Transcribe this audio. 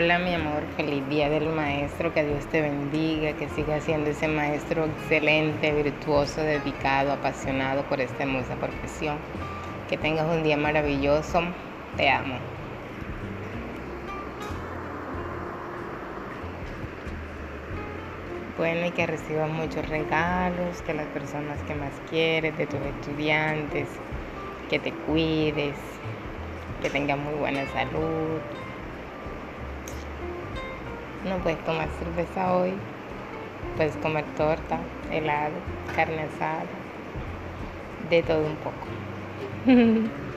Hola mi amor, feliz día del maestro, que Dios te bendiga, que siga siendo ese maestro excelente, virtuoso, dedicado, apasionado por esta hermosa profesión. Que tengas un día maravilloso, te amo. Bueno, y que recibas muchos regalos, que las personas que más quieres, de tus estudiantes, que te cuides, que tengas muy buena salud. No puedes tomar cerveza hoy, puedes comer torta, helado, carne asada, de todo un poco.